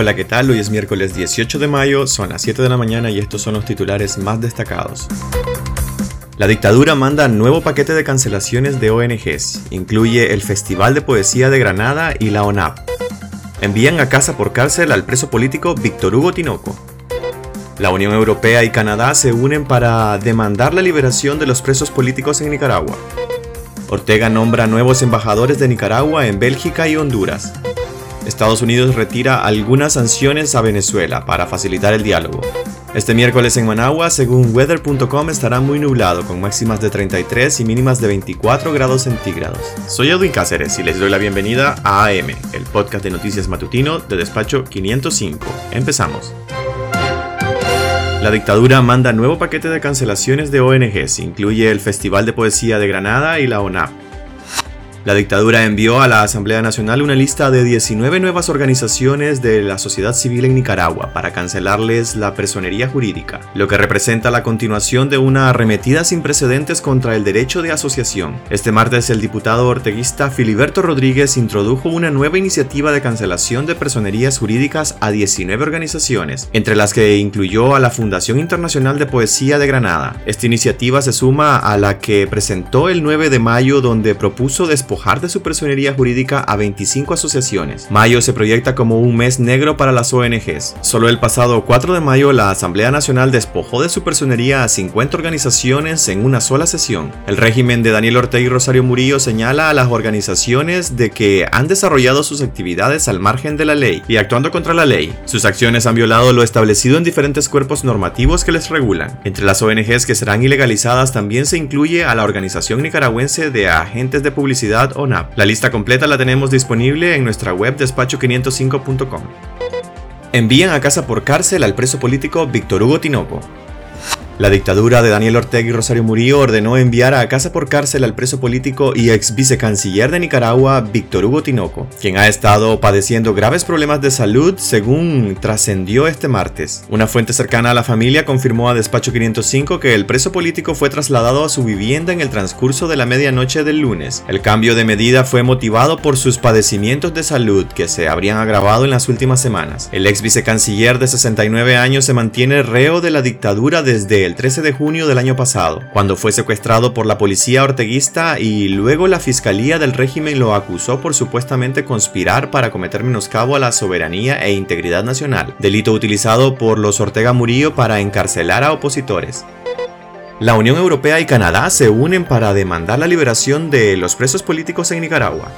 Hola, ¿qué tal? Hoy es miércoles 18 de mayo, son las 7 de la mañana y estos son los titulares más destacados. La dictadura manda nuevo paquete de cancelaciones de ONGs, incluye el Festival de Poesía de Granada y la ONAP. Envían a casa por cárcel al preso político Víctor Hugo Tinoco. La Unión Europea y Canadá se unen para demandar la liberación de los presos políticos en Nicaragua. Ortega nombra nuevos embajadores de Nicaragua en Bélgica y Honduras. Estados Unidos retira algunas sanciones a Venezuela para facilitar el diálogo. Este miércoles en Managua, según weather.com, estará muy nublado con máximas de 33 y mínimas de 24 grados centígrados. Soy Edwin Cáceres y les doy la bienvenida a AM, el podcast de noticias matutino de despacho 505. Empezamos. La dictadura manda nuevo paquete de cancelaciones de ONGs, incluye el Festival de Poesía de Granada y la ONAP. La dictadura envió a la Asamblea Nacional una lista de 19 nuevas organizaciones de la sociedad civil en Nicaragua para cancelarles la personería jurídica, lo que representa la continuación de una arremetida sin precedentes contra el derecho de asociación. Este martes el diputado orteguista Filiberto Rodríguez introdujo una nueva iniciativa de cancelación de personerías jurídicas a 19 organizaciones, entre las que incluyó a la Fundación Internacional de Poesía de Granada. Esta iniciativa se suma a la que presentó el 9 de mayo donde propuso despojar de su personería jurídica a 25 asociaciones. Mayo se proyecta como un mes negro para las ONGs. Solo el pasado 4 de mayo la Asamblea Nacional despojó de su personería a 50 organizaciones en una sola sesión. El régimen de Daniel Ortega y Rosario Murillo señala a las organizaciones de que han desarrollado sus actividades al margen de la ley y actuando contra la ley. Sus acciones han violado lo establecido en diferentes cuerpos normativos que les regulan. Entre las ONGs que serán ilegalizadas también se incluye a la Organización Nicaragüense de Agentes de Publicidad La lista completa la tenemos disponible en nuestra web despacho505.com. Envían a casa por cárcel al preso político Víctor Hugo Tinoco. La dictadura de Daniel Ortega y Rosario Murillo ordenó enviar a casa por cárcel al preso político y ex vicecanciller de Nicaragua, Víctor Hugo Tinoco, quien ha estado padeciendo graves problemas de salud según trascendió este martes. Una fuente cercana a la familia confirmó a Despacho 505 que el preso político fue trasladado a su vivienda en el transcurso de la medianoche del lunes. El cambio de medida fue motivado por sus padecimientos de salud que se habrían agravado en las últimas semanas. El ex vicecanciller de 69 años se mantiene reo de la dictadura desde el 13 de junio del año pasado, cuando fue secuestrado por la policía orteguista y luego la fiscalía del régimen lo acusó por supuestamente conspirar para cometer menoscabo a la soberanía e integridad nacional, delito utilizado por los Ortega Murillo para encarcelar a opositores. La Unión Europea y Canadá se unen para demandar la liberación de los presos políticos en Nicaragua.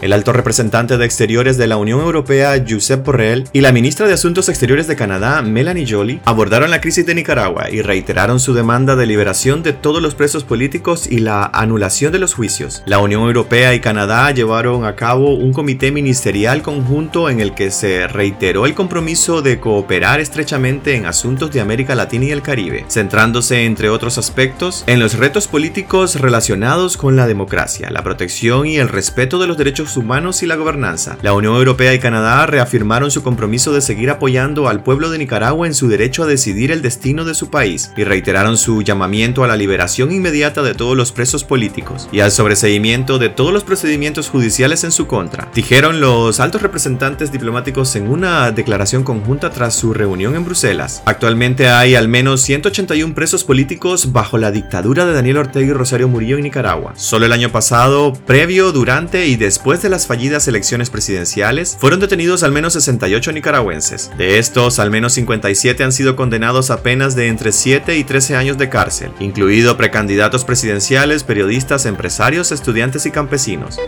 El alto representante de Exteriores de la Unión Europea, Josep Borrell, y la ministra de Asuntos Exteriores de Canadá, Melanie Joly, abordaron la crisis de Nicaragua y reiteraron su demanda de liberación de todos los presos políticos y la anulación de los juicios. La Unión Europea y Canadá llevaron a cabo un comité ministerial conjunto en el que se reiteró el compromiso de cooperar estrechamente en asuntos de América Latina y el Caribe, centrándose, entre otros aspectos, en los retos políticos relacionados con la democracia, la protección y el respeto de los derechos humanos y la gobernanza. La Unión Europea y Canadá reafirmaron su compromiso de seguir apoyando al pueblo de Nicaragua en su derecho a decidir el destino de su país y reiteraron su llamamiento a la liberación inmediata de todos los presos políticos y al sobreseimiento de todos los procedimientos judiciales en su contra, dijeron los altos representantes diplomáticos en una declaración conjunta tras su reunión en Bruselas. Actualmente hay al menos 181 presos políticos bajo la dictadura de Daniel Ortega y Rosario Murillo en Nicaragua. Solo el año pasado, previo, durante y después de las fallidas elecciones presidenciales, fueron detenidos al menos 68 nicaragüenses. De estos, al menos 57 han sido condenados a penas de entre 7 y 13 años de cárcel, incluido precandidatos presidenciales, periodistas, empresarios, estudiantes y campesinos.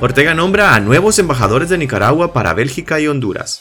Ortega nombra a nuevos embajadores de Nicaragua para Bélgica y Honduras.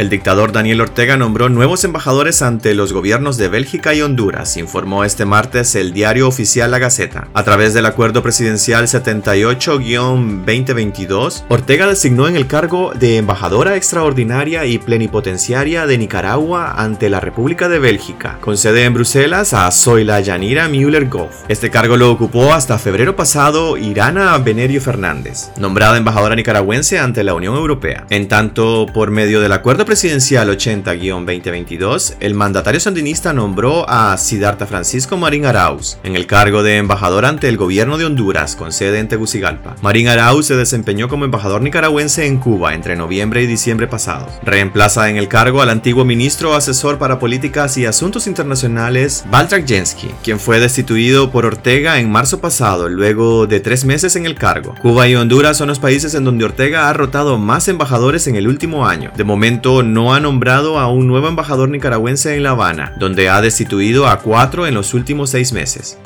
El dictador Daniel Ortega nombró nuevos embajadores ante los gobiernos de Bélgica y Honduras, informó este martes el diario oficial La Gaceta. A través del acuerdo presidencial 78-2022, Ortega designó en el cargo de embajadora extraordinaria y plenipotenciaria de Nicaragua ante la República de Bélgica, con sede en Bruselas a Zoila Yanira Müller-Goff. Este cargo lo ocupó hasta febrero pasado Irana Benerio Fernández, nombrada embajadora nicaragüense ante la Unión Europea. En tanto, por medio del acuerdo presidencial 80-2022, el mandatario sandinista nombró a Siddhartha Francisco Marín Arauz en el cargo de embajador ante el gobierno de Honduras con sede en Tegucigalpa. Marín Arauz se desempeñó como embajador nicaragüense en Cuba entre noviembre y diciembre pasados. Reemplaza en el cargo al antiguo ministro asesor para políticas y asuntos internacionales Baltrak Jensky, quien fue destituido por Ortega en marzo pasado luego de tres meses en el cargo. Cuba y Honduras son los países en donde Ortega ha rotado más embajadores en el último año. De momento no ha nombrado a un nuevo embajador nicaragüense en La Habana, donde ha destituido a cuatro en los últimos seis meses.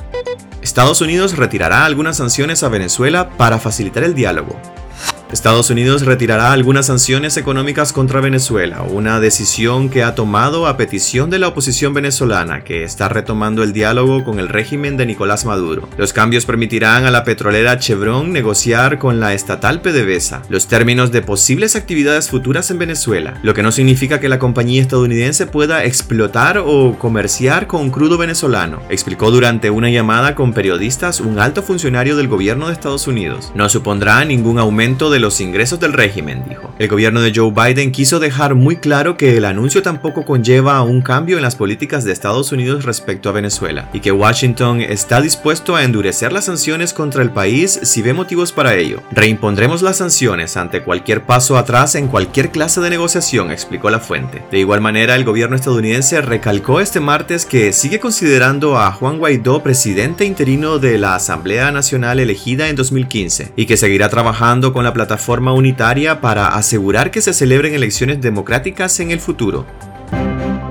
Estados Unidos retirará algunas sanciones a Venezuela para facilitar el diálogo. Estados Unidos retirará algunas sanciones económicas contra Venezuela, una decisión que ha tomado a petición de la oposición venezolana, que está retomando el diálogo con el régimen de Nicolás Maduro. Los cambios permitirán a la petrolera Chevron negociar con la estatal PDVSA los términos de posibles actividades futuras en Venezuela, lo que no significa que la compañía estadounidense pueda explotar o comerciar con crudo venezolano, explicó durante una llamada con periodistas un alto funcionario del gobierno de Estados Unidos. No supondrá ningún aumento de los ingresos del régimen, dijo. El gobierno de Joe Biden quiso dejar muy claro que el anuncio tampoco conlleva un cambio en las políticas de Estados Unidos respecto a Venezuela y que Washington está dispuesto a endurecer las sanciones contra el país si ve motivos para ello. Reimpondremos las sanciones ante cualquier paso atrás en cualquier clase de negociación, explicó la fuente. De igual manera, el gobierno estadounidense recalcó este martes que sigue considerando a Juan Guaidó presidente interino de la Asamblea Nacional elegida en 2015 y que seguirá trabajando con la plataforma forma unitaria para asegurar que se celebren elecciones democráticas en el futuro.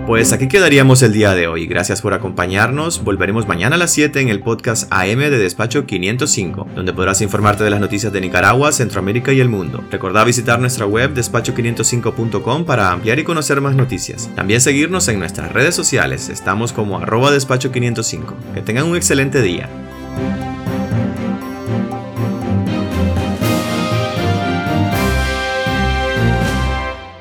Pues aquí quedaríamos el día de hoy. Gracias por acompañarnos. Volveremos mañana a las 7 en el podcast AM de Despacho 505, donde podrás informarte de las noticias de Nicaragua, Centroamérica y el mundo. Recordá visitar nuestra web despacho505.com para ampliar y conocer más noticias. También seguirnos en nuestras redes sociales. Estamos como arroba despacho505. Que tengan un excelente día.